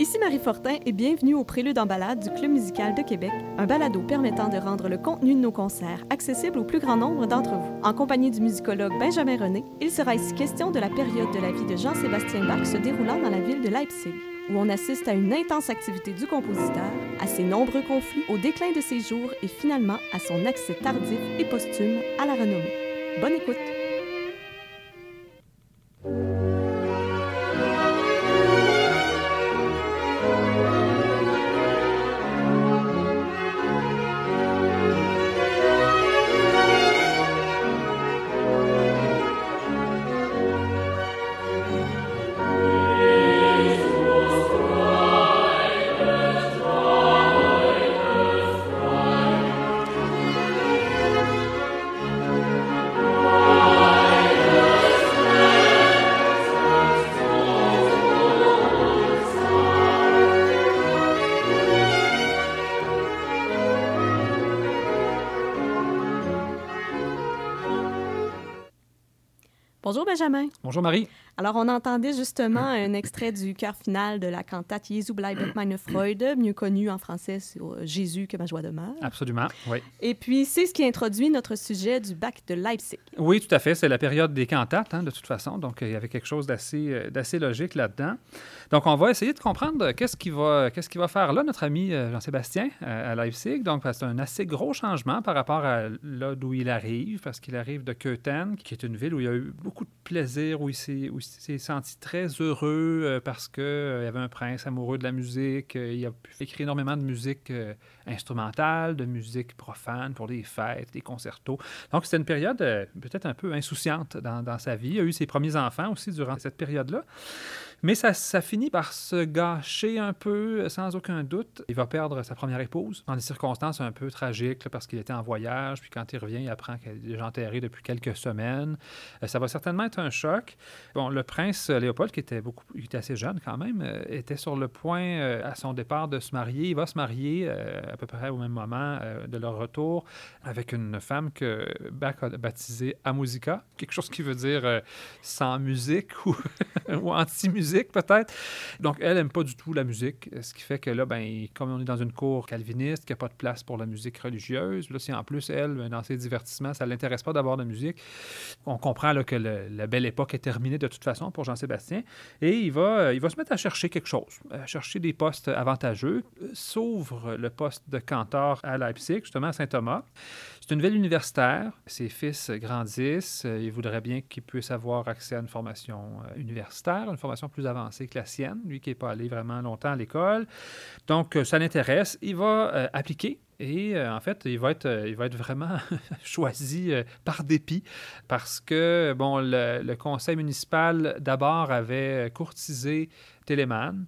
Ici Marie Fortin et bienvenue au Prélude en balade du Club musical de Québec, un balado permettant de rendre le contenu de nos concerts accessible au plus grand nombre d'entre vous. En compagnie du musicologue Benjamin René, il sera ici question de la période de la vie de Jean-Sébastien Bach se déroulant dans la ville de Leipzig, où on assiste à une intense activité du compositeur, à ses nombreux conflits, au déclin de ses jours et finalement à son accès tardif et posthume à la renommée. Bonne écoute! Bonjour Benjamin. Bonjour Marie. Alors, on entendait justement un extrait du chœur final de la cantate Jesu bleibt meine Freude, mieux connu en français sur Jésus que ma joie demeure. Absolument, oui. Et puis, c'est ce qui introduit notre sujet du bac de Leipzig. Oui, tout à fait. C'est la période des cantates, hein, de toute façon. Donc, il y avait quelque chose d'assez, d'assez logique là-dedans. Donc, on va essayer de comprendre qu'est-ce qu'il va, qu'est-ce qu'il va faire là, notre ami Jean-Sébastien, à Leipzig. Donc, c'est un assez gros changement par rapport à là d'où il arrive, parce qu'il arrive de Köthen, qui est une ville où il y a eu beaucoup de plaisir, où il s'est, où il s'est senti très heureux euh, parce qu'il euh, y avait un prince amoureux de la musique. Euh, il a pu écrire énormément de musique instrumentale, de musique profane pour des fêtes, des concertos. Donc, c'était une période peut-être un peu insouciante dans, dans, sa vie. Il a eu ses premiers enfants aussi durant cette période-là. Mais ça, finit par se gâcher un peu, sans aucun doute. Il va perdre sa première épouse dans des circonstances un peu tragiques, parce qu'il était en voyage, puis quand il revient, il apprend qu'elle est déjà enterrée depuis quelques semaines. ça va certainement être un choc. Bon, le prince Léopold, qui était, beaucoup, il était assez jeune quand même, était sur le point, à son départ, de se marier. Il va se marier à peu près au même moment de leur retour avec une femme que Bach a baptisée Amusica, quelque chose qui veut dire sans musique ou, ou anti-musique peut-être. Donc, elle n'aime pas du tout la musique, ce qui fait que là, ben, comme on est dans une cour calviniste, qu'il n'y a pas de place pour la musique religieuse, là, si en plus, elle, ben, dans ses divertissements, ça ne l'intéresse pas d'avoir de musique, on comprend là, que la belle époque est terminée de toute façon pour Jean-Sébastien, et il va, euh, il va se mettre à chercher quelque chose, à chercher des postes avantageux, s'ouvre le poste de cantor à Leipzig, justement à Saint-Thomas. C'est une ville universitaire. Ses fils grandissent. Il voudrait bien qu'ils puissent avoir accès à une formation euh, universitaire, une formation plus avancée que la sienne, lui qui n'est pas allé vraiment longtemps à l'école. Donc, euh, ça l'intéresse. Il va euh, appliquer et en fait, il va être, il va être vraiment choisi par dépit parce que, bon, le, le conseil municipal d'abord avait courtisé Téléman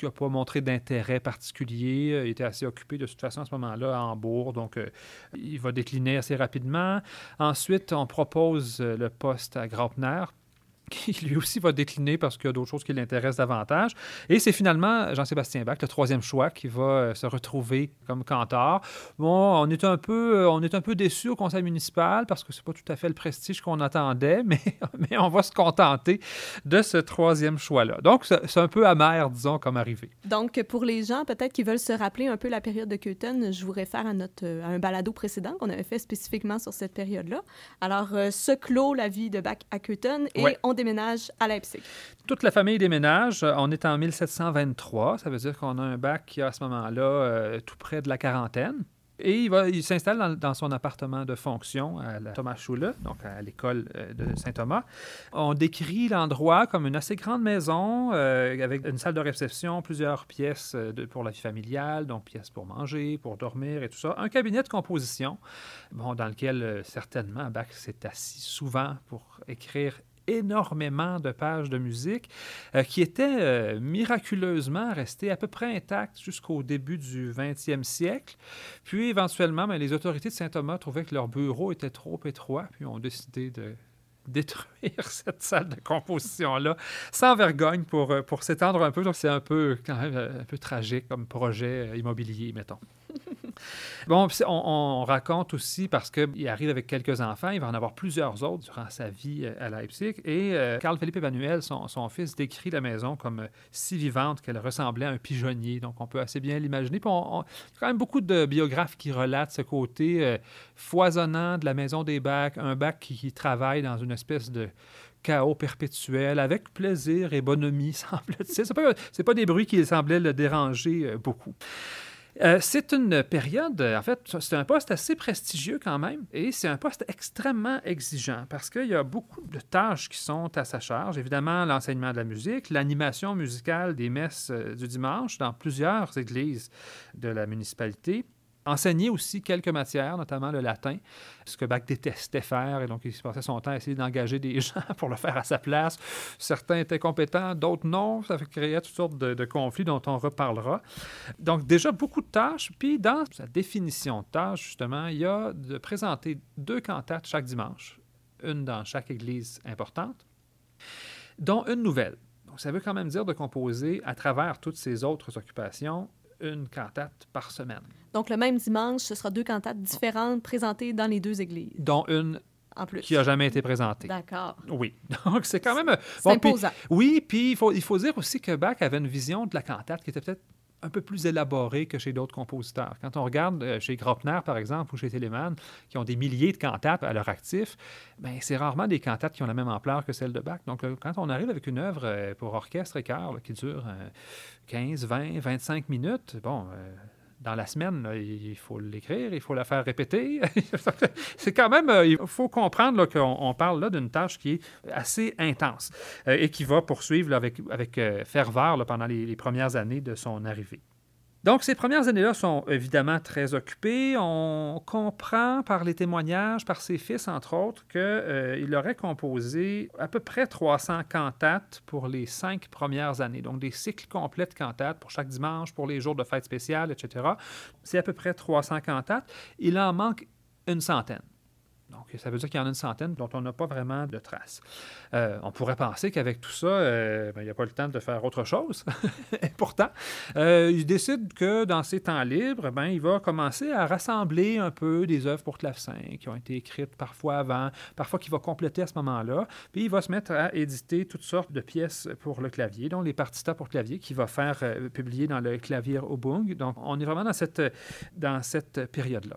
qui n'a pas montré d'intérêt particulier. Euh, il était assez occupé de toute façon à ce moment-là à Hambourg, donc euh, il va décliner assez rapidement. Ensuite, on propose euh, le poste à Graupner qui lui aussi va décliner parce qu'il y a d'autres choses qui l'intéressent davantage. Et c'est finalement Jean-Sébastien Bach, le troisième choix, qui va euh, se retrouver comme cantor. Bon, on est un peu, euh, on est un peu déçu au conseil municipal parce que c'est pas tout à fait le prestige qu'on attendait, mais, mais on va se contenter de ce troisième choix-là. Donc, c'est un peu amer, disons, comme arrivé. Donc, pour les gens peut-être qui veulent se rappeler un peu la période de Köthen, je vous réfère à, notre, à un balado précédent qu'on avait fait spécifiquement sur cette période-là. Alors, ce clôt la vie de Bach à Köthen et ouais. on déménage à Leipzig. Toute la famille déménage. On est en 1723. Ça veut dire qu'on a un bac qui, à ce moment-là, euh, tout près de la quarantaine. Et il, il s'installe dans, son appartement de fonction à la Thomas Schule, donc à l'école de Saint-Thomas. On décrit l'endroit comme une assez grande maison euh, avec une salle de réception, plusieurs pièces pour la vie familiale, donc pièces pour manger, pour dormir et tout ça. Un cabinet de composition, dans lequel euh, certainement Bach s'est assis souvent pour écrire énormément de pages de musique euh, qui étaient euh, miraculeusement restées à peu près intactes jusqu'au début du 20e siècle. Puis éventuellement, ben, les autorités de Saint-Thomas trouvaient que leur bureau était trop étroit, puis ont décidé de détruire cette salle de composition-là sans vergogne pour, euh, pour s'étendre un peu. Donc, c'est un peu, quand même, un peu tragique comme projet immobilier, mettons. Bon, on, raconte aussi, parce qu'il arrive avec quelques enfants, il va en avoir plusieurs autres durant sa vie euh, à Leipzig. Et euh, Carl Philippe Emmanuel, son, fils, décrit la maison comme euh, si vivante qu'elle ressemblait à un pigeonnier. Donc, on peut assez bien l'imaginer. Il y a quand même beaucoup de biographes qui relatent ce côté foisonnant de la maison des bacs, un bac qui, travaille dans une espèce de chaos perpétuel, avec plaisir et bonhomie, semble-t-il. Ce n'est pas, des bruits qui semblaient le déranger beaucoup. Euh, c'est une période, en fait, c'est un poste assez prestigieux quand même, et c'est un poste extrêmement exigeant parce qu'il y a beaucoup de tâches qui sont à sa charge. Évidemment, l'enseignement de la musique, l'animation musicale des messes euh, du dimanche dans plusieurs églises de la municipalité, enseigner aussi quelques matières, notamment le latin, ce que Bach détestait faire, et donc il passait son temps à essayer d'engager des gens pour le faire à sa place. Certains étaient compétents, d'autres non. Ça créait toutes sortes de, conflits dont on reparlera. Donc déjà beaucoup de tâches, puis dans sa définition de tâches, justement, il y a de présenter deux cantates chaque dimanche, une dans chaque église importante, dont une nouvelle. Ça veut quand même dire de composer à travers toutes ces autres occupations une cantate par semaine. Donc, le même dimanche, ce sera deux cantates différentes présentées dans les deux églises. Dont une en plus. qui n'a jamais été présentée. D'accord. Oui. Donc, c'est quand même... C'est imposant. oui, puis il faut, il faut dire aussi que Bach avait une vision de la cantate qui était peut-être un peu plus élaboré que chez d'autres compositeurs. Quand on regarde euh, chez Groppner, par exemple, ou chez Telemann, qui ont des milliers de cantates à leur actif, ben, c'est rarement des cantates qui ont la même ampleur que celle de Bach. Donc, euh, quand on arrive avec une œuvre euh, pour orchestre et chœur qui dure 15, 20, 25 minutes, bon, dans la semaine, il faut l'écrire, il faut la faire répéter. c'est quand même, il faut comprendre qu'on parle là d'une tâche qui est assez intense et qui va poursuivre avec, avec ferveur pendant les premières années de son arrivée. Donc, ces premières années-là sont évidemment très occupées. On comprend par les témoignages, par ses fils, entre autres, qu'il euh, aurait composé à peu près 300 cantates pour les cinq premières années. Donc, des cycles complets de cantates pour chaque dimanche, pour les jours de fête spéciale, etc. C'est à peu près 300 cantates. Il en manque une centaine. Donc, ça veut dire qu'il y en a une centaine dont on n'a pas vraiment de traces. Euh, on pourrait penser qu'avec tout ça, euh, ben, il n'y a pas le temps de faire autre chose. Et pourtant, euh, il décide que dans ses temps libres, ben, il va commencer à rassembler un peu des œuvres pour clavecin qui ont été écrites parfois avant, parfois qu'il va compléter à ce moment-là. Puis il va se mettre à éditer toutes sortes de pièces pour le clavier, dont les partitas pour clavier qu'il va faire publier dans le clavier Obung. Donc, on est vraiment dans cette, dans cette période-là.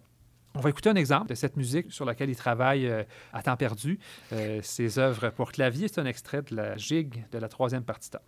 On va écouter un exemple de cette musique sur laquelle il travaille euh, à temps perdu. Euh, ses œuvres pour clavier, c'est un extrait de la gigue de la troisième partita.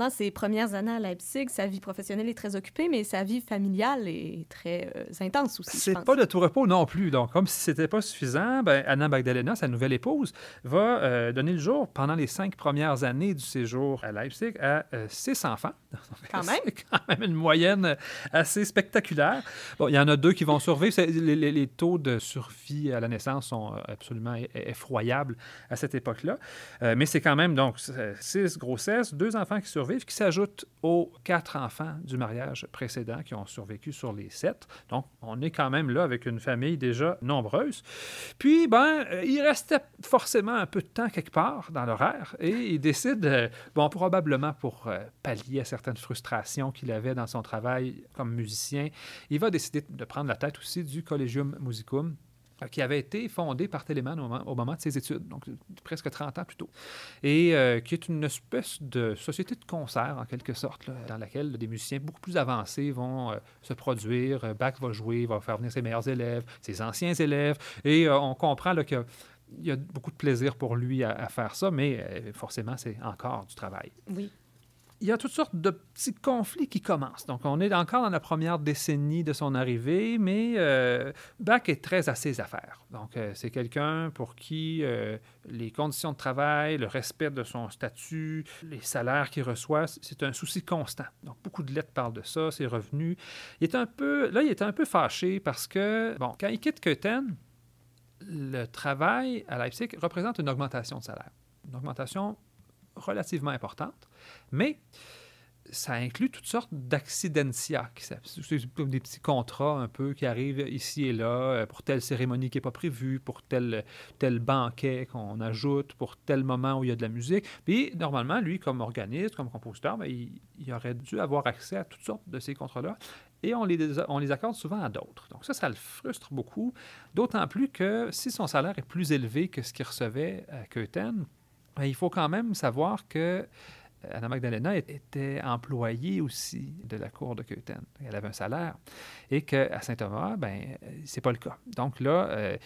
Pendant ses premières années à Leipzig, sa vie professionnelle est très occupée, mais sa vie familiale est très euh, intense aussi. C'est pas de tout repos non plus. Donc, comme si c'était pas suffisant, ben, Anna Magdalena, sa nouvelle épouse, va euh, donner le jour pendant les cinq premières années du séjour à Leipzig à euh, six enfants. Quand même. C'est quand même une moyenne assez spectaculaire. Bon, il y en a deux qui vont survivre. Les, les, taux de survie à la naissance sont absolument effroyables à cette époque-là. mais c'est quand même donc six grossesses, deux enfants qui survivent qui s'ajoutent aux quatre enfants du mariage précédent qui ont survécu sur les sept. Donc, on est quand même là avec une famille déjà nombreuse. Puis, ben, il restait forcément un peu de temps quelque part dans l'horaire et il décide, euh, bon, probablement pour euh, pallier à certaines frustrations qu'il avait dans son travail comme musicien, il va décider de prendre la tête aussi du Collegium Musicum qui avait été fondé par Telemann au moment, de ses études, donc presque 30 ans plus tôt, et euh, qui est une espèce de société de concert, en quelque sorte, dans laquelle des musiciens beaucoup plus avancés vont euh, se produire. Bach va jouer, va faire venir ses meilleurs élèves, ses anciens élèves, et on comprend que il y a beaucoup de plaisir pour lui à, faire ça, mais euh, forcément, c'est encore du travail. Oui. Il y a toutes sortes de petits conflits qui commencent. Donc, on est encore dans la première décennie de son arrivée, mais euh, Bach est très à ses affaires. Donc, euh, c'est quelqu'un pour qui euh, les conditions de travail, le respect de son statut, les salaires qu'il reçoit, c'est un souci constant. Donc, beaucoup de lettres parlent de ça, ses revenus. Il est un peu, là, il est un peu fâché parce que, bon, quand il quitte Köthen, le travail à Leipzig représente une augmentation de salaire. Une augmentation relativement importante, mais ça inclut toutes sortes d'accidentia. C'est des petits contrats un peu qui arrivent ici et là euh, pour telle cérémonie qui n'est pas prévue, pour tel, tel banquet qu'on ajoute, pour tel moment où il y a de la musique. Puis, normalement, lui, comme organiste, comme compositeur, ben, il, aurait dû avoir accès à toutes sortes de ces contrats-là. Et on les, on les accorde souvent à d'autres. Donc ça, ça le frustre beaucoup. D'autant plus que si son salaire est plus élevé que ce qu'il recevait à Köthen, ben, il faut quand même savoir que Anna Magdalena était employée aussi de la cour de Köthen. Elle avait un salaire. Et qu'à Saint-Thomas, ben, c'est pas le cas. Donc là, euh,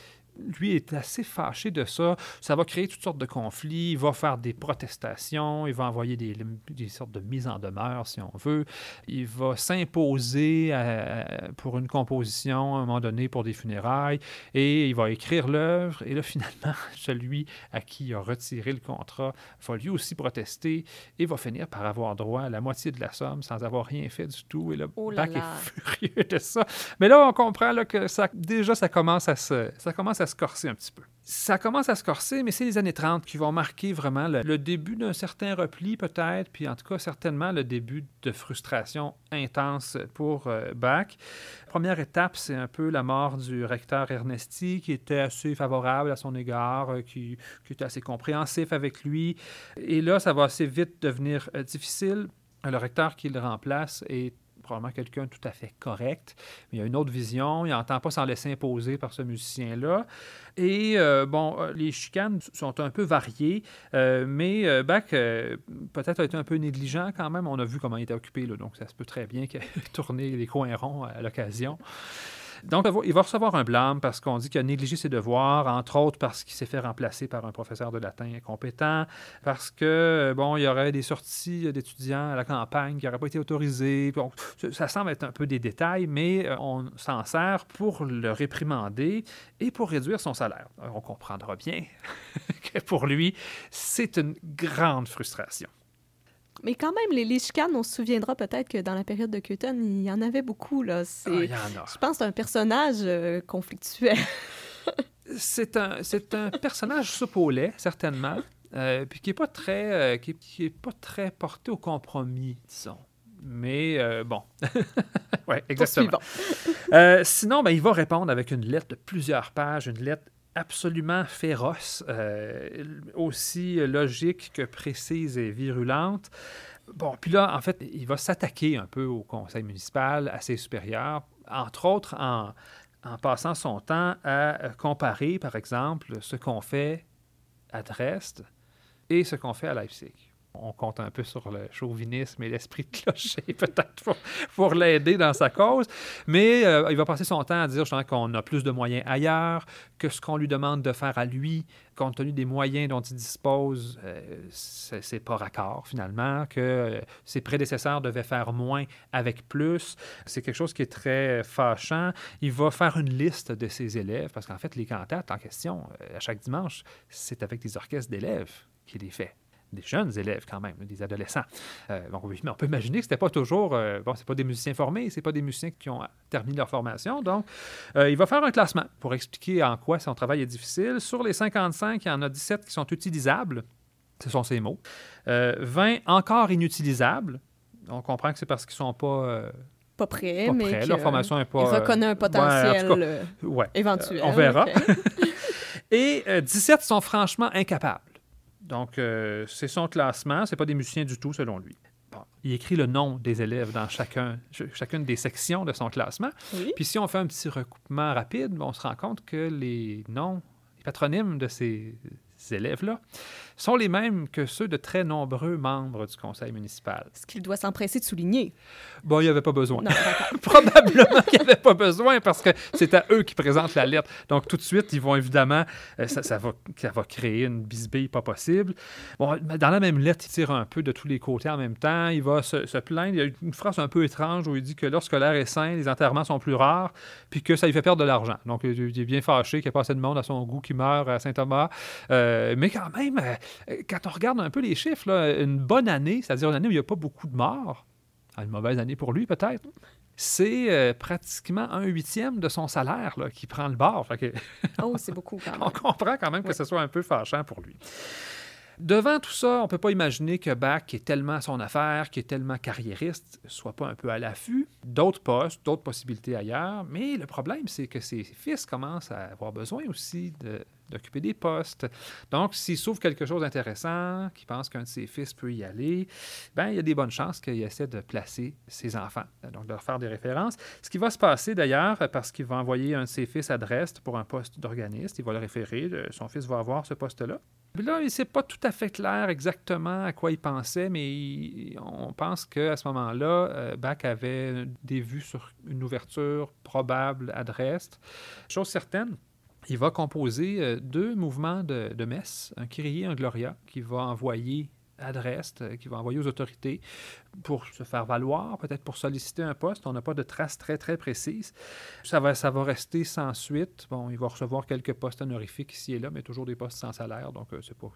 lui est assez fâché de ça. Ça va créer toutes sortes de conflits. Il va faire des protestations. Il va envoyer des, des sortes de mises en demeure, si on veut. Il va s'imposer euh, pour une composition à un moment donné pour des funérailles. Et il va écrire l'œuvre. Et là, finalement, celui à qui il a retiré le contrat va lui aussi protester et va finir par avoir droit à la moitié de la somme sans avoir rien fait du tout. Et là, Oh Bach là là. est furieux de ça. Mais là, on comprend là, que ça, déjà, ça commence à se, ça commence à corser un petit peu. Ça commence à se corser, mais c'est les années 30 qui vont marquer vraiment le, début d'un certain repli, peut-être, puis en tout cas, certainement le début de frustration intense pour euh, Bach. Première étape, c'est un peu la mort du recteur Ernesti, qui était assez favorable à son égard, euh, qui, qui était assez compréhensif avec lui. Et là, ça va assez vite devenir euh, difficile. Le recteur qui le remplace est probablement quelqu'un tout à fait correct, mais il a une autre vision, il n'entend pas s'en laisser imposer par ce musicien-là. Et euh, bon, euh, les chicanes sont un peu variées, euh, mais Bach peut-être a été un peu négligent quand même. On a vu comment il était occupé, là, donc ça se peut très bien qu'il ait tourné les coins ronds à l'occasion. Donc, il va recevoir un blâme parce qu'on dit qu'il a négligé ses devoirs, entre autres parce qu'il s'est fait remplacer par un professeur de latin incompétent, parce que, bon, il y aurait des sorties d'étudiants à la campagne qui n'auraient pas été autorisées. Ça semble être un peu des détails, mais euh, on s'en sert pour le réprimander et pour réduire son salaire. On comprendra bien que pour lui, c'est une grande frustration. Mais quand même, les, les chicanes, on se souviendra peut-être que dans la période de Köthen, il y en avait beaucoup. Là. Ah, il y en a. Je pense un personnage euh, conflictuel. c'est un, c'est un personnage lait, certainement, euh, puis qui n'est pas, très, euh, qui, est- qui est pas très porté au compromis, disons. Mais euh, bon. oui, exactement. Euh, sinon, ben, il va répondre avec une lettre de plusieurs pages, une lettre absolument féroce, euh, aussi logique que précise et virulente. Bon, puis là, en fait, il va s'attaquer un peu au conseil municipal, à ses supérieurs, entre autres en, en passant son temps à euh, comparer, par exemple, ce qu'on fait à Dresde et ce qu'on fait à Leipzig. On compte un peu sur le chauvinisme et l'esprit de clocher, peut-être, pour, l'aider dans sa cause. Mais euh, il va passer son temps à dire qu'on a plus de moyens ailleurs, que ce qu'on lui demande de faire à lui, compte tenu des moyens dont il dispose, euh, c'est c'est pas raccord finalement, que euh, ses prédécesseurs devaient faire moins avec plus. C'est quelque chose qui est très fâchant. Il va faire une liste de ses élèves, parce qu'en fait, les cantates en question, euh, à chaque dimanche, c'est avec des orchestres d'élèves qu'il les fait des jeunes élèves quand même, des adolescents. Euh, donc, oui, mais on peut imaginer que c'était pas toujours, euh, bon, c'est pas des musiciens formés, c'est pas des musiciens qui ont terminé leur formation. Donc, euh, il va faire un classement pour expliquer en quoi son travail est difficile. Sur les 55, il y en a 17 qui sont utilisables. Ce sont ces mots. Euh, 20 encore inutilisables. On comprend que c'est parce qu'ils sont pas, euh, Pas prêt, pas mais Leur formation n'est pas. il reconnaît un ouais, en potentiel tout cas, euh, ouais. éventuel. on verra. Et euh, 17 sont franchement incapables. Donc, euh, c'est son classement. C'est pas des musiciens du tout, selon lui. Bon, il écrit le nom des élèves dans chacun, ch- chacune des sections de son classement. Oui. Puis si on fait un petit recoupement rapide, on se rend compte que les noms, les patronymes de ces, élèves-là sont les mêmes que ceux de très nombreux membres du conseil municipal. Ce qu'il doit s'empresser de souligner. Bon, il n'y avait pas besoin. Probablement qu'il n'y avait pas besoin parce que c'est à eux qui présentent la lettre. Donc, tout de suite, ils vont évidemment, euh, ça, va, ça va créer une bisbille pas possible. Bon, dans la même lettre, il tire un peu de tous les côtés en même temps. Il va se, plaindre. Il y a une phrase un peu étrange où il dit que lorsque l'air est sain, les enterrements sont plus rares, puis que ça lui fait perdre de l'argent. Donc, il est bien fâché qu'il n'y ait pas assez de monde à son goût qui meurt à Saint-Thomas. Euh, mais quand même, euh, quand on regarde un peu les chiffres, une bonne année, c'est-à-dire une année où il n'y a pas beaucoup de morts, une mauvaise année pour lui peut-être, c'est euh, pratiquement un huitième de son salaire qui prend le bord. oh, c'est beaucoup quand même. on comprend quand même que ce soit un peu fâchant pour lui. Devant tout ça, on ne peut pas imaginer que Bach, qui est tellement son affaire, qui est tellement carriériste, soit pas un peu à l'affût. D'autres postes, d'autres possibilités ailleurs. Mais le problème, c'est que ses fils commencent à avoir besoin aussi d'occuper des postes. Donc, s'il s'ouvre quelque chose d'intéressant, qu'il pense qu'un de ses fils peut y aller, ben il y a des bonnes chances qu'il essaie de placer ses enfants, donc de leur faire des références. Ce qui va se passer d'ailleurs, parce qu'il va envoyer un de ses fils à Dresde pour un poste d'organiste, il va le référer, son fils va avoir ce poste-là. Là, c'est pas tout à fait clair exactement à quoi il pensait, mais on pense qu'à ce moment-là, euh, Bach avait des vues sur une ouverture probable à Dresde. Chose certaine, il va composer euh, deux mouvements de, de messe, un Kyrie et un Gloria, qui va envoyer adresse euh, qu'il va envoyer aux autorités pour se faire valoir, peut-être pour solliciter un poste. On n'a pas de traces très, très précises. Ça va, ça va rester sans suite. Bon, il va recevoir quelques postes honorifiques ici et là, mais toujours des postes sans salaire, donc euh, c'est pas,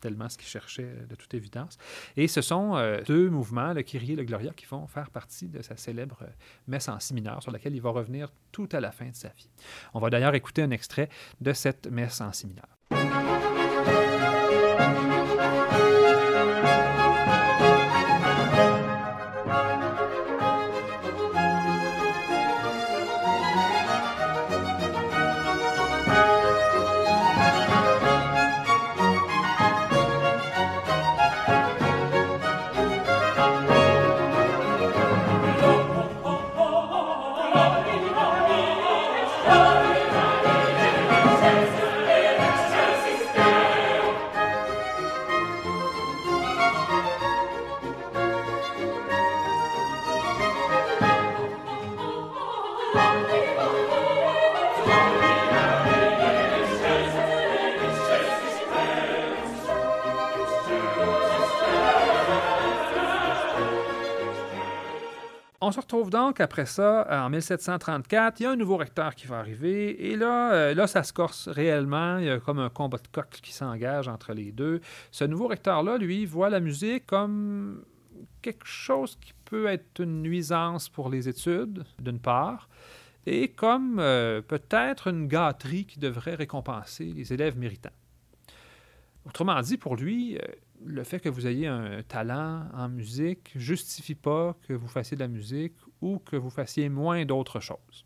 tellement ce qu'il cherchait euh, de toute évidence. Et ce sont deux mouvements, le Kyrie et le Gloria, qui vont faire partie de sa célèbre messe en si mineur, sur laquelle il va revenir tout à la fin de sa vie. On va d'ailleurs écouter un extrait de cette messe en si mineur. Donc après ça, en 1734, il y a un nouveau recteur qui va arriver, et là, euh, là ça se corse réellement, il y a comme un combat de coq qui s'engage entre les deux. Ce nouveau recteur-là, lui, voit la musique comme quelque chose qui peut être une nuisance pour les études, d'une part, et comme euh, peut-être une gâterie qui devrait récompenser les élèves méritants. Autrement dit, pour lui, euh, le fait que vous ayez un talent en musique justifie pas que vous fassiez de la musique ou que vous fassiez moins d'autres choses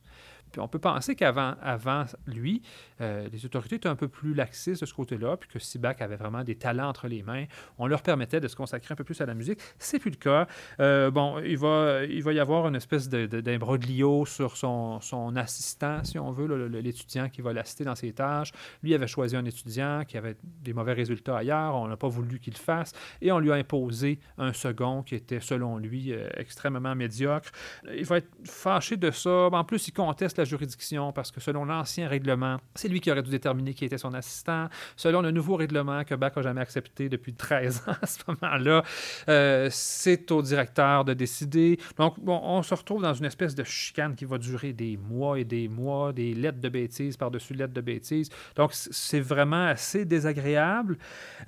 on peut penser qu'avant avant lui, euh, les autorités étaient un peu plus laxistes de ce côté-là, puis que Sibach avait vraiment des talents entre les mains. On leur permettait de se consacrer un peu plus à la musique. C'est plus le cas. Euh, bon, il va, il va y avoir une espèce d'imbroglio sur son, son, assistant, si on veut, l'étudiant qui va l'assister dans ses tâches. Lui avait choisi un étudiant qui avait des mauvais résultats ailleurs. On n'a pas voulu qu'il le fasse. Et on lui a imposé un second qui était, selon lui, euh, extrêmement médiocre. Il va être fâché de ça. En plus, il conteste juridiction parce que selon l'ancien règlement, c'est lui qui aurait dû déterminer qui était son assistant. Selon le nouveau règlement que Bach n'a jamais accepté depuis 13 ans à ce moment-là, euh, c'est au directeur de décider. Donc, bon, on se retrouve dans une espèce de chicane qui va durer des mois et des mois, des lettres de bêtises par-dessus lettres de bêtises. Donc, c'est vraiment assez désagréable.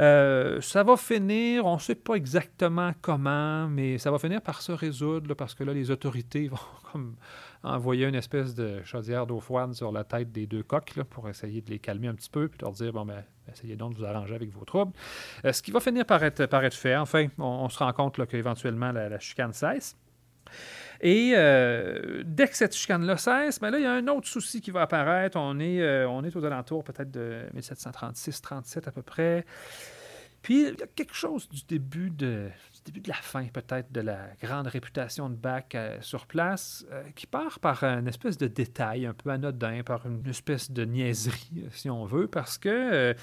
Euh, ça va finir, on ne sait pas exactement comment, mais ça va finir par se résoudre parce que là, les autorités vont comme envoyer une espèce de chaudière d'eau froide sur la tête des deux coqs pour essayer de les calmer un petit peu, puis leur dire bon, ben, essayez donc de vous arranger avec vos troubles. Euh, ce qui va finir par être, par être fait. Enfin, on, se rend compte qu'éventuellement la, la, chicane cesse. Et euh, dès que cette chicane-là cesse, ben là, il y a un autre souci qui va apparaître. On est, euh, on est aux alentours peut-être de 1736-37 à peu près. Puis il y a quelque chose du début de, début de la fin peut-être de la grande réputation de Bach euh, sur place, euh, qui part par une espèce de détail un peu anodin, par une espèce de niaiserie, si on veut, parce que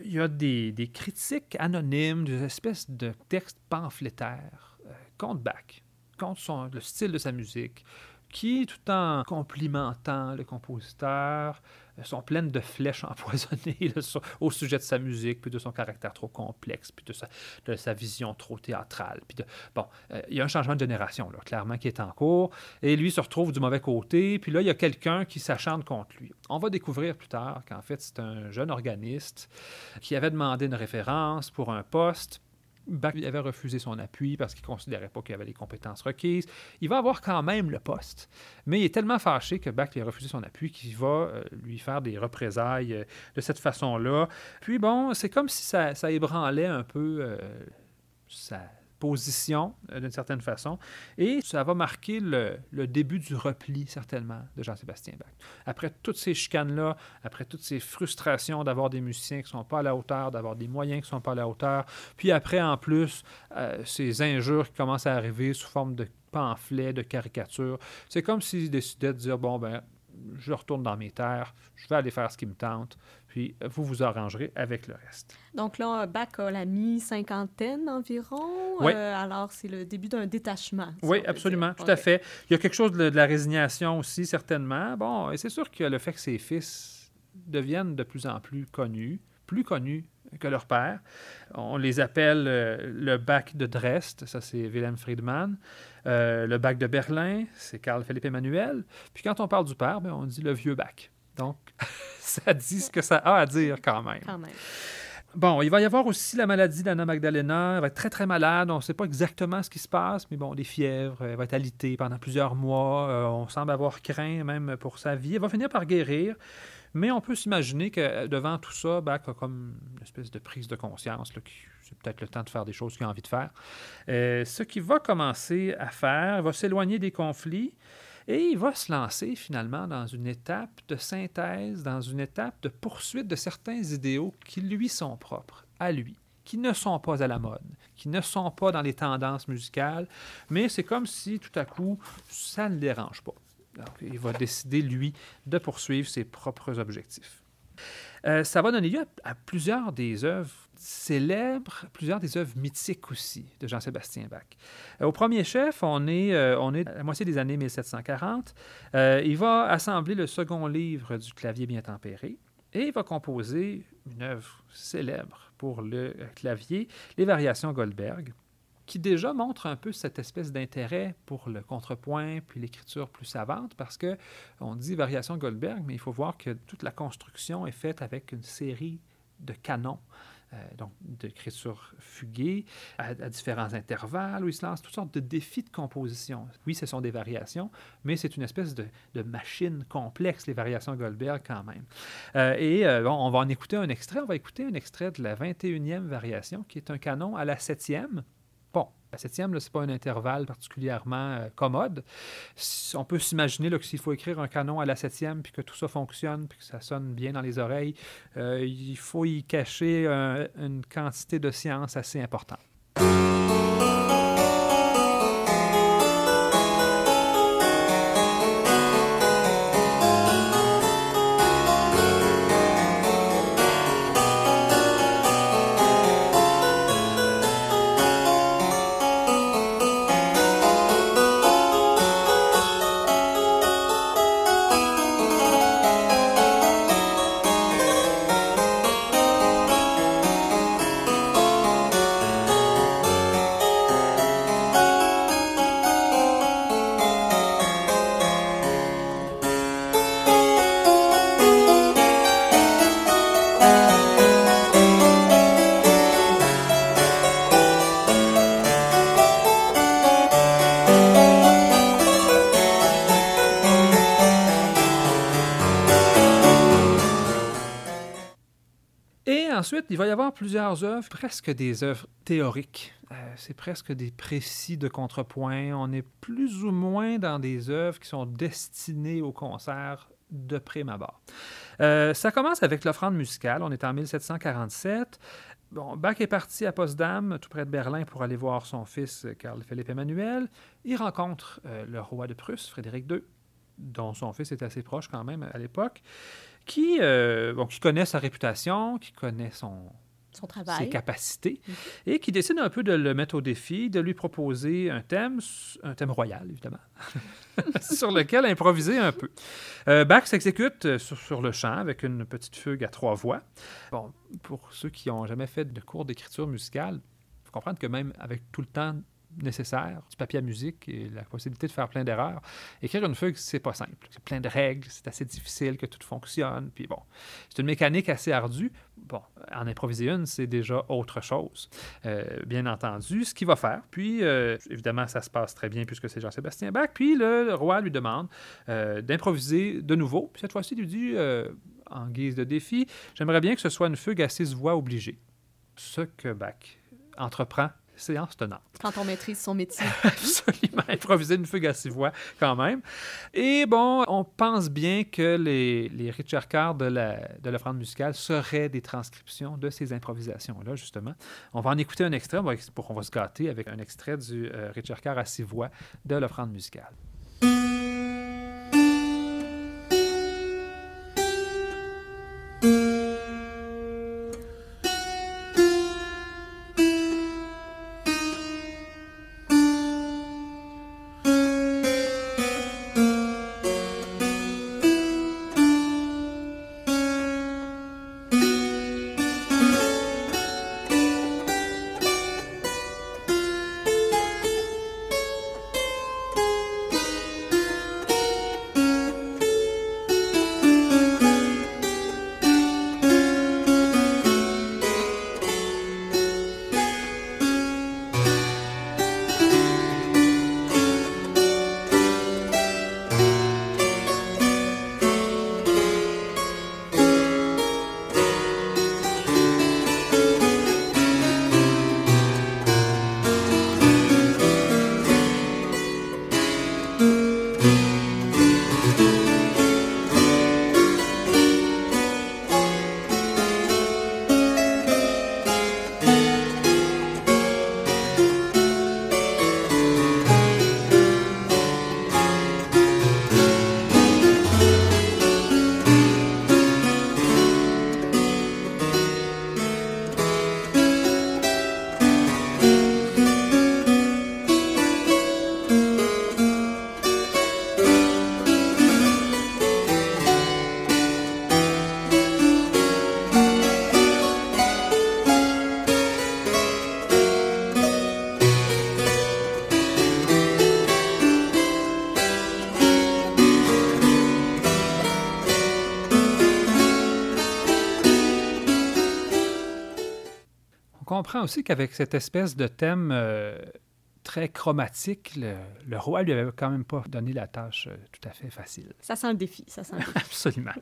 il y a des, critiques anonymes, des espèces de textes pamphlétaires euh, contre Bach, contre son, le style de sa musique, qui, tout en complimentant le compositeur, euh, sont pleines de flèches empoisonnées au sujet de sa musique, puis de son caractère trop complexe, puis de sa, vision trop théâtrale. Puis bon, euh, il y a un changement de génération, clairement, qui est en cours, et lui se retrouve du mauvais côté, puis là, il y a quelqu'un qui s'acharne contre lui. On va découvrir plus tard qu'en fait, c'est un jeune organiste qui avait demandé une référence pour un poste. Bach avait refusé son appui parce qu'il ne considérait pas qu'il avait les compétences requises. Il va avoir quand même le poste, mais il est tellement fâché que Bach lui a refusé son appui qu'il va euh, lui faire des représailles euh, de cette façon-là. Puis bon, c'est comme si ça, ça ébranlait un peu euh, sa euh, d'une certaine façon, et ça va marquer le, début du repli, certainement, de Jean-Sébastien Bach. Après toutes ces chicanes-là, après toutes ces frustrations d'avoir des musiciens qui ne sont pas à la hauteur, d'avoir des moyens qui ne sont pas à la hauteur, puis après, en plus, euh, ces injures qui commencent à arriver sous forme de pamphlets, de caricatures, c'est comme s'ils décidaient de dire, bon, ben, je retourne dans mes terres, je vais aller faire ce qui me tente, puis vous vous arrangerez avec le reste. Donc là, Bach a la mi-cinquantaine environ. Oui. Euh, alors, c'est le début d'un détachement. si Oui, absolument, tout à fait. Il y a quelque chose de, de la résignation aussi, certainement. Bon, et c'est sûr que le fait que ses fils deviennent de plus en plus connus, plus connus que leur père, on les appelle euh, le bac de Dresde, ça c'est Wilhelm Friedman, Euh, le bac de Berlin, c'est Carl Philippe Emmanuel. Puis quand on parle du père, ben, on dit le vieux bac. Donc, ça dit ce que ça a à dire quand même. Quand même. Bon, il va y avoir aussi la maladie d'Anna Magdalena. Elle va être très, très malade. On ne sait pas exactement ce qui se passe, mais bon, des fièvres. Elle va être alitée pendant plusieurs mois. Euh, on semble avoir craint même pour sa vie. Elle va finir par guérir. Mais on peut s'imaginer que euh, devant tout ça, Bach a comme une espèce de prise de conscience. là, qui- C'est peut-être le temps de faire des choses qu'il a envie de faire. Euh, ce qu'il va commencer à faire, il va s'éloigner des conflits. Et il va se lancer finalement dans une étape de synthèse, dans une étape de poursuite de certains idéaux qui lui sont propres, à lui, qui ne sont pas à la mode, qui ne sont pas dans les tendances musicales, mais c'est comme si tout à coup, ça ne le dérange pas. Donc, il va décider, lui, de poursuivre ses propres objectifs. Euh, ça va donner lieu à, à plusieurs des œuvres célèbres, plusieurs des œuvres mythiques aussi de Jean-Sébastien Bach. Euh, au premier chef, on est, euh, on est à la moitié des années 1740. Euh, il va assembler le second livre du clavier bien tempéré et il va composer une œuvre célèbre pour le clavier, les variations Goldberg, qui déjà montre un peu cette espèce d'intérêt pour le contrepoint puis l'écriture plus savante, parce que on dit variation Goldberg, mais il faut voir que toute la construction est faite avec une série de canons, donc d'écriture fuguée, à, à différents intervalles, où il se lance toutes sortes de défis de composition. Oui, ce sont des variations, mais c'est une espèce de, machine complexe, les variations Goldberg quand même. Euh, et euh, on va en écouter un extrait. On va écouter un extrait de la 21e variation, qui est un canon à la septième. Bon, la septième, ce n'est pas un intervalle particulièrement euh, commode. On peut s'imaginer que s'il faut écrire un canon à la septième, puis que tout ça fonctionne, puis que ça sonne bien dans les oreilles, euh, il faut y cacher un- une quantité de science assez importante. Ensuite, il va y avoir plusieurs œuvres, presque des œuvres théoriques. Euh, c'est presque des précis de contrepoint. On est plus ou moins dans des œuvres qui sont destinées au concert de prime abord. Euh, ça commence avec l'offrande musicale. On est en 1747. Bon, Bach est parti à Potsdam, tout près de Berlin, pour aller voir son fils euh, Carl Philippe Emmanuel. Il rencontre euh, le roi de Prusse, Frédéric II, dont son fils est assez proche quand même à l'époque, qui, bon, qui connaît sa réputation, qui connaît son, son travail. ses capacités, mhm. et qui décide un peu de le mettre au défi, de lui proposer un thème, un thème royal, évidemment, sur lequel improviser un peu. Euh, Bach s'exécute euh, sur, le champ avec une petite fugue à trois voix. Bon, pour ceux qui n'ont jamais fait de cours d'écriture musicale, il faut comprendre que même avec tout le temps nécessaire, du papier à musique et la possibilité de faire plein d'erreurs. Écrire une feuille, c'est pas simple. C'est plein de règles, c'est assez difficile que tout fonctionne. Puis bon, c'est une mécanique assez ardue. Bon, en improviser une, c'est déjà autre chose. Euh, bien entendu, ce qu'il va faire. Puis, euh, évidemment, ça se passe très bien puisque c'est Jean-Sébastien Bach. Puis, le, roi lui demande euh, d'improviser de nouveau. Puis, cette fois-ci, il lui dit, en guise de défi, j'aimerais bien que ce soit une fugue à six voix obligée. Ce que Bach entreprend séance tenante. Quand on maîtrise son métier. Absolument. Improviser une fugue à six voix, quand même. Et bon, on pense bien que les, les Richard Carr de l'offrande musicale seraient des transcriptions de ces improvisations-là, justement. On va en écouter un extrait, pour qu'on va se gâter avec un extrait du euh, Richard Carr à six voix de l'offrande musicale. Aussi qu'avec cette espèce de thème euh, très chromatique, le, roi lui avait quand même pas donné la tâche euh, tout à fait facile. Ça sent le défi, ça sent le défi. Absolument.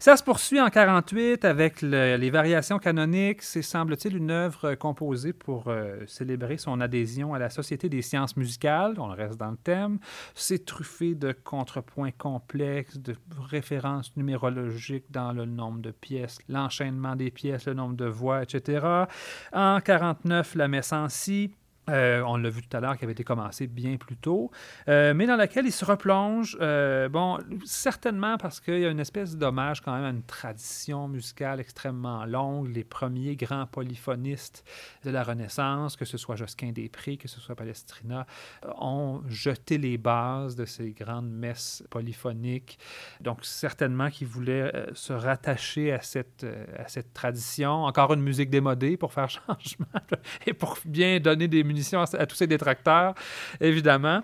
Ça se poursuit en 48 avec les variations canoniques. C'est, semble-t-il, une œuvre composée pour euh, célébrer son adhésion à la Société des sciences musicales. On reste dans le thème. C'est truffé de contrepoints complexes, de références numérologiques dans le nombre de pièces, l'enchaînement des pièces, le nombre de voix, etc. En 49, la messe en si euh, on l'a vu tout à l'heure, qui avait été commencé bien plus tôt, euh, mais dans laquelle il se replonge, euh, bon, certainement parce qu'il y a une espèce d'hommage quand même à une tradition musicale extrêmement longue. Les premiers grands polyphonistes de la Renaissance, que ce soit Josquin des Prés, que ce soit Palestrina, ont jeté les bases de ces grandes messes polyphoniques. Donc, certainement qu'ils voulaient se rattacher à cette, à cette tradition. Encore une musique démodée pour faire changement et pour bien donner des à, tous ces détracteurs, évidemment.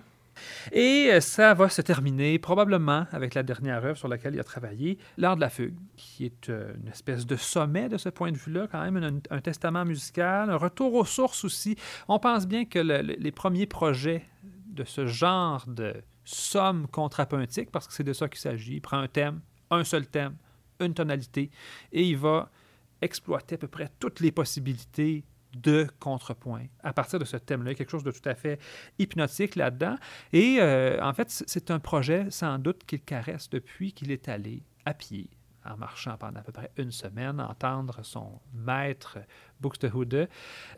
Et euh, ça va se terminer probablement avec la dernière œuvre sur laquelle il a travaillé, L'Art de la fugue, qui est euh, une espèce de sommet de ce point de vue-là, quand même un, testament musical, un retour aux sources aussi. On pense bien que les premiers projets de ce genre de somme contrapuntique, parce que c'est de ça qu'il s'agit, il prend un thème, un seul thème, une tonalité, et il va exploiter à peu près toutes les possibilités de contrepoint à partir de ce thème-là. quelque chose de tout à fait hypnotique là-dedans. Et euh, en fait, c'est un projet sans doute qu'il caresse depuis qu'il est allé à pied en marchant pendant à peu près une semaine, entendre son maître Buxtehude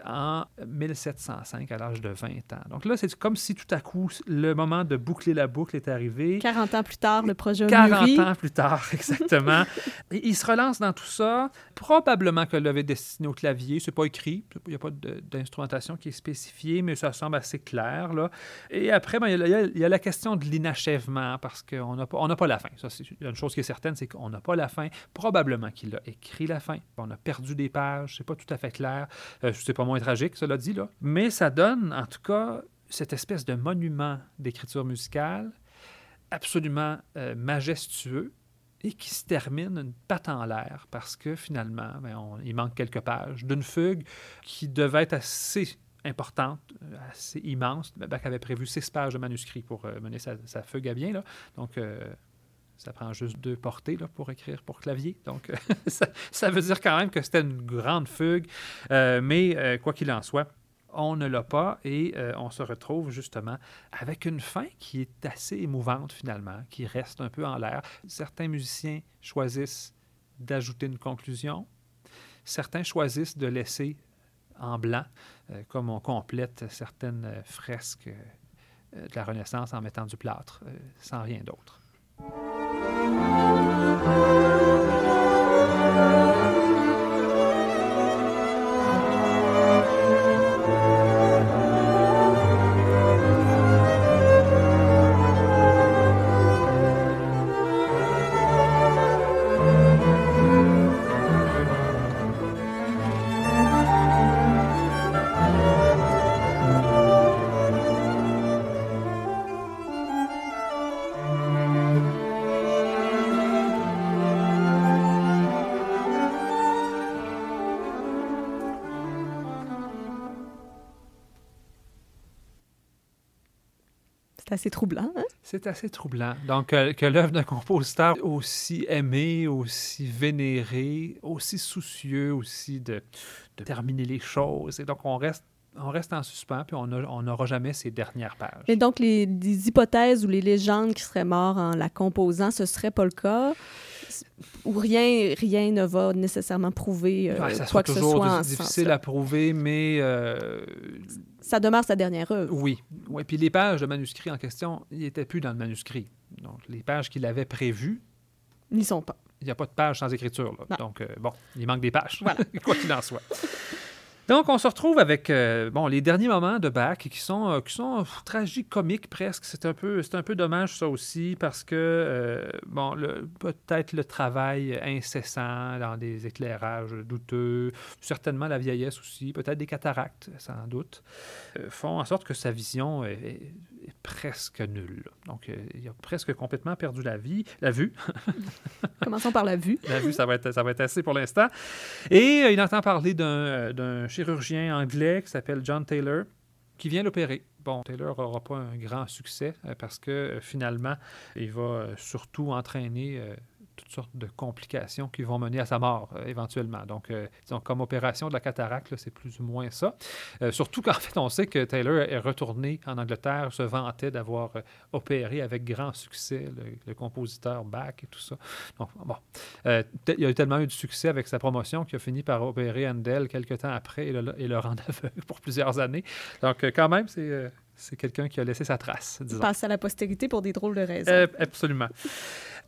en 1705 à l'âge de 20 ans. Donc là, c'est comme si tout à coup le moment de boucler la boucle est arrivé. 40 ans plus tard, le projet 40 ans plus tard, exactement. Il se relance dans tout ça. Probablement que l'avait destiné au clavier. C'est pas écrit. Il n'y a pas d'instrumentation qui est spécifiée, mais ça semble assez clair. Là. Et après, ben, il, y a, il, y a, la question de l'inachèvement parce qu'on n'a pas, pas la fin. Ça, c'est une chose qui est certaine, c'est qu'on n'a pas la fin. Probablement qu'il a écrit la fin. On a perdu des pages. C'est pas tout à fait clair. Euh, c'est pas moins tragique, cela dit, là. Mais ça donne, en tout cas, cette espèce de monument d'écriture musicale absolument euh, majestueux et qui se termine une patte en l'air parce que finalement, ben, il manque quelques pages d'une fugue qui devait être assez importante, euh, assez immense. Bach avait prévu six pages de manuscrit pour euh, mener sa, fugue à bien. Donc, ça prend juste deux portées là, pour écrire pour clavier. Donc, ça, veut dire quand même que c'était une grande fugue. mais quoi qu'il en soit, on ne l'a pas et euh, on se retrouve justement avec une fin qui est assez émouvante finalement, qui reste un peu en l'air. Certains musiciens choisissent d'ajouter une conclusion, certains choisissent de laisser en blanc, euh, comme on complète certaines fresques euh, de la Renaissance en mettant du plâtre, sans rien d'autre. Thank you. Assez troublant. Hein? C'est assez troublant. Donc, que l'œuvre d'un compositeur aussi aimé, aussi vénéré, aussi soucieux aussi de, de terminer les choses. Et donc, on reste on reste en suspens, puis on n'aura jamais ces dernières pages. Et donc, les, hypothèses ou les légendes qui seraient morts en la composant, ce serait pas le cas? Ou rien, rien ne va nécessairement prouver euh, quoi que ce soit. C'est difficile à prouver, mais... Euh, ça demeure sa dernière œuvre. Oui. oui. Puis les pages de manuscrit en question, il n'était plus dans le manuscrit. Donc, les pages qu'il avait prévues... N'y sont pas. Il n'y a pas de pages sans écriture. Donc, euh, bon, il manque des pages, quoi qu'il en soit. Donc, on se retrouve avec euh, bon, les derniers moments de Bach qui sont, euh, qui sont tragiques-comiques presque. C'est un, peu, un peu dommage, ça aussi, parce que, euh, bon, peut-être le travail incessant dans des éclairages douteux, certainement la vieillesse aussi, peut-être des cataractes, sans doute, font en sorte que sa vision est, presque nulle. Donc, il a presque complètement perdu la vie, la vue. Commençons par la vue. la vue, ça va être, ça va être assez pour l'instant. Et il entend parler d'un chirurgien anglais qui s'appelle John Taylor, qui vient l'opérer. Bon, Taylor n'aura pas un grand succès euh, parce que euh, finalement, il va euh, surtout entraîner toutes sortes de complications qui vont mener à sa mort euh, éventuellement. Donc, euh, disons, comme opération de la cataracte, c'est plus ou moins ça. Euh, surtout qu'en fait, on sait que Taylor est retourné en Angleterre, se vantait d'avoir opéré avec grand succès le, compositeur Bach et tout ça. Donc, bon, il a tellement eu de succès avec sa promotion qu'il a fini par opérer Handel quelques temps après et le, et le rendre aveugle pour plusieurs années. Donc, quand même, c'est c'est quelqu'un qui a laissé sa trace. Disons. Passe à la postérité pour des drôles de raisons. absolument.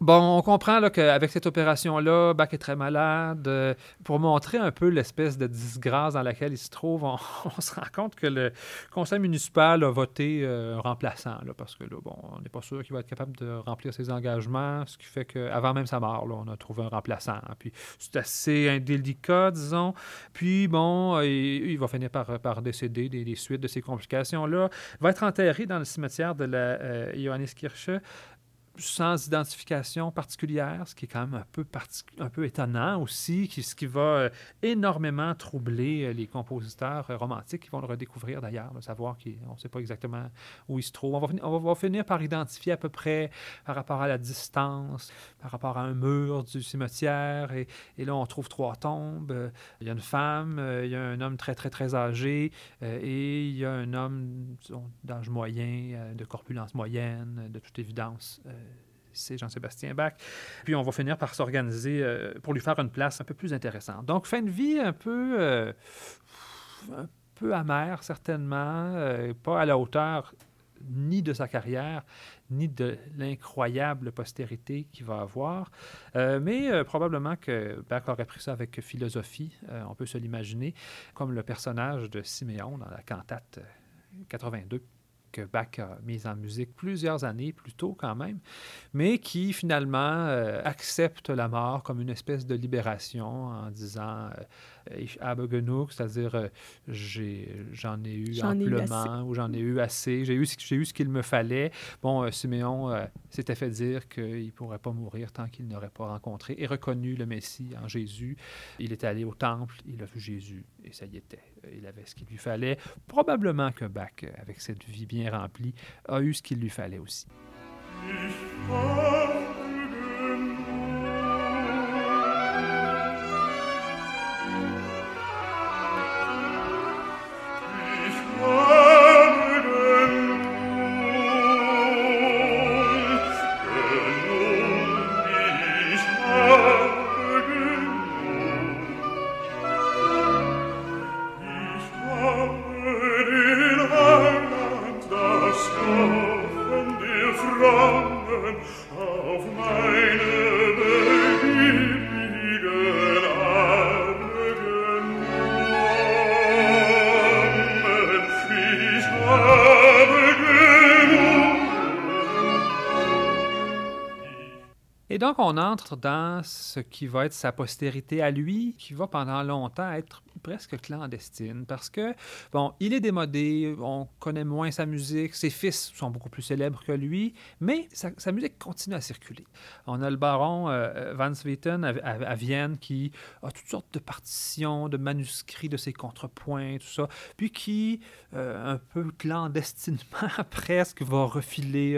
Bon, on comprend qu'avec cette opération-là, Bach est très malade. Euh, pour montrer un peu l'espèce de disgrâce dans laquelle il se trouve, on, se rend compte que le conseil municipal a voté euh, remplaçant, là, parce que là, bon, on n'est pas sûr qu'il va être capable de remplir ses engagements, ce qui fait qu'avant même sa mort, là, on a trouvé un remplaçant. Puis c'est assez indélicat, disons. Puis bon, il, va finir par, décéder des, suites de ces complications-là. Il va être enterré dans le cimetière de la euh, Johanniskirche sans identification particulière, ce qui est quand même un peu, un peu étonnant aussi, ce qui va euh, énormément troubler euh, les compositeurs euh, romantiques qui vont le redécouvrir d'ailleurs, savoir qu'on ne sait pas exactement où il se trouve. On va, on va, finir par identifier à peu près par rapport à la distance, par rapport à un mur du cimetière, et, et là on trouve trois tombes. Il y a une femme, il y a un homme très très très âgé, et il y a un homme d'âge moyen, de corpulence moyenne, de toute évidence c'est Jean-Sébastien Bach. Puis on va finir par s'organiser pour lui faire une place un peu plus intéressante. Donc, fin de vie un peu, un peu amère, certainement, pas à la hauteur ni de sa carrière, ni de l'incroyable postérité qu'il va avoir. Euh, mais euh, probablement que Bach aurait pris ça avec philosophie, euh, on peut se l'imaginer, comme le personnage de Siméon dans la cantate 82 que Bach a mis en musique plusieurs années plus tôt quand même, mais qui finalement accepte la mort comme une espèce de libération en disant ich habe genug, c'est-à-dire euh, j'en ai, eu amplement ou j'en ai eu assez, j'ai eu, eu ce qu'il me fallait. Bon, euh, Siméon euh, s'était fait dire qu'il ne pourrait pas mourir tant qu'il n'aurait pas rencontré et reconnu le Messie en Jésus. Il est allé au temple, il a vu Jésus et ça y était. Il avait ce qu'il lui fallait. Probablement que Bach, avec cette vie bien remplie, a eu ce qu'il lui fallait aussi. Dans ce qui va être sa postérité à lui, qui va pendant longtemps être presque clandestine, parce que, bon, il est démodé, on connaît moins sa musique, ses fils sont beaucoup plus célèbres que lui, mais sa, musique continue à circuler. On a le baron euh, Van Swieten à, Vienne qui a toutes sortes de partitions, de manuscrits de ses contrepoints, tout ça, puis qui, euh, un peu clandestinement presque, va refiler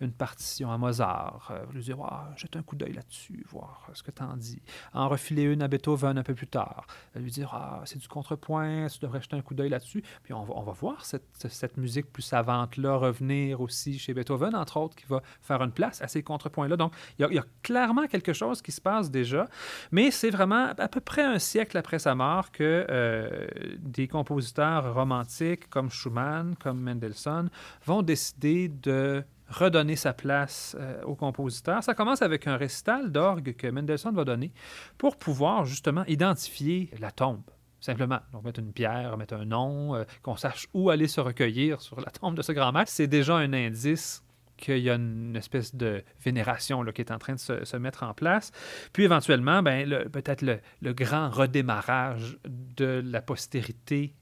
une partition à Mozart, euh, lui dire, ah, jette un coup d'œil là-dessus, voir ce que tu en dis. En refiler une à Beethoven un peu plus tard, lui dire, ah, c'est du contrepoint, tu devrais jeter un coup d'œil là-dessus. Puis on va, on va voir cette, cette, musique plus savante-là revenir aussi chez Beethoven, entre autres, qui va faire une place à ces contrepoints-là. Donc, il y, a, clairement quelque chose qui se passe déjà, mais c'est vraiment à peu près un siècle après sa mort que euh, des compositeurs romantiques comme Schumann, comme Mendelssohn, vont décider de redonner sa place euh, au compositeur. Ça commence avec un récital d'orgue que Mendelssohn va donner pour pouvoir justement identifier la tombe simplement. Donc, mettre une pierre, mettre un nom, euh, qu'on sache où aller se recueillir sur la tombe de ce grand maître, c'est déjà un indice qu'il y a une espèce de vénération qui est en train de se, mettre en place. Puis éventuellement, ben, peut-être le, grand redémarrage de la postérité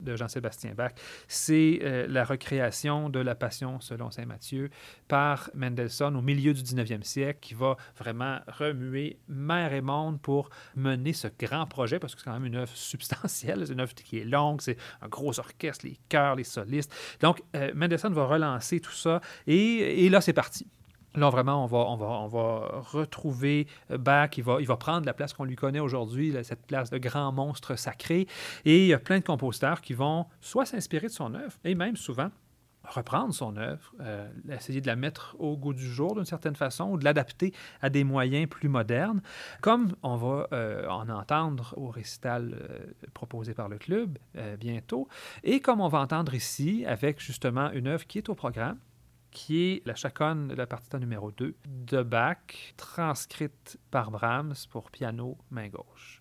de Jean-Sébastien Bach, c'est euh, la recréation de la Passion selon Saint Matthieu par Mendelssohn au milieu du 19e siècle, qui va vraiment remuer mer et monde pour mener ce grand projet, parce que c'est quand même une œuvre substantielle, c'est une œuvre qui est longue, c'est un gros orchestre, les chœurs, les solistes. Donc, euh, Mendelssohn va relancer tout ça, et, et là, c'est parti. Là, vraiment, on va, on va, on va retrouver Bach. Il va, il va prendre la place qu'on lui connaît aujourd'hui, cette place de grand monstre sacré. Et il y a plein de compositeurs qui vont soit s'inspirer de son œuvre, et même souvent reprendre son œuvre, euh, essayer de la mettre au goût du jour d'une certaine façon ou de l'adapter à des moyens plus modernes, comme on va euh, en entendre au récital euh, proposé par le club bientôt, et comme on va entendre ici avec justement une œuvre qui est au programme, qui est la chaconne de la partita numéro 2 de Bach, transcrite par Brahms pour piano main gauche.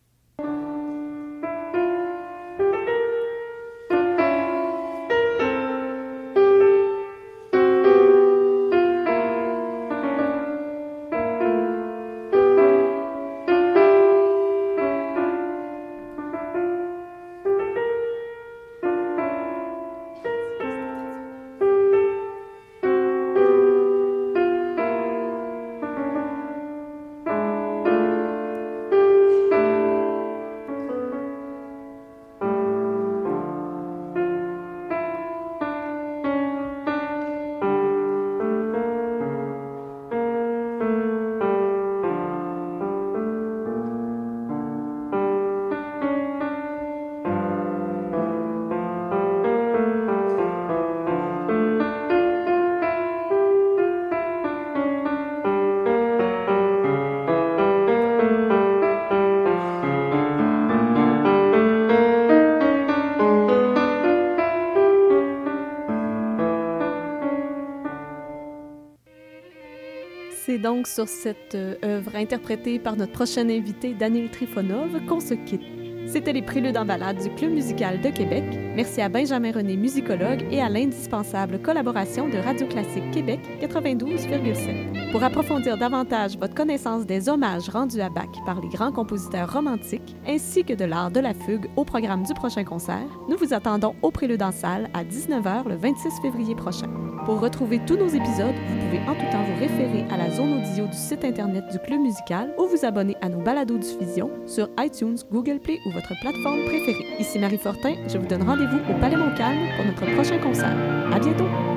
Sur cette euh, œuvre interprétée par notre prochain invité, Daniel Trifonov, qu'on se quitte. C'était les préludes en balade du Club musical de Québec. Merci à Benjamin René, musicologue, et à l'indispensable collaboration de Radio Classique Québec 92,7. Pour approfondir davantage votre connaissance des hommages rendus à Bach par les grands compositeurs romantiques, ainsi que de l'art de la fugue au programme du prochain concert, nous vous attendons au prélude en salle à 19h le 26 février prochain. Pour retrouver tous nos épisodes, vous pouvez en tout temps vous référer à la zone audio du site Internet du Club musical ou vous abonner à nos balados diffusion sur iTunes, Google Play ou votre plateforme préférée. Ici Marie Fortin, je vous donne rendez-vous au Palais Montcalm pour notre prochain concert. À bientôt!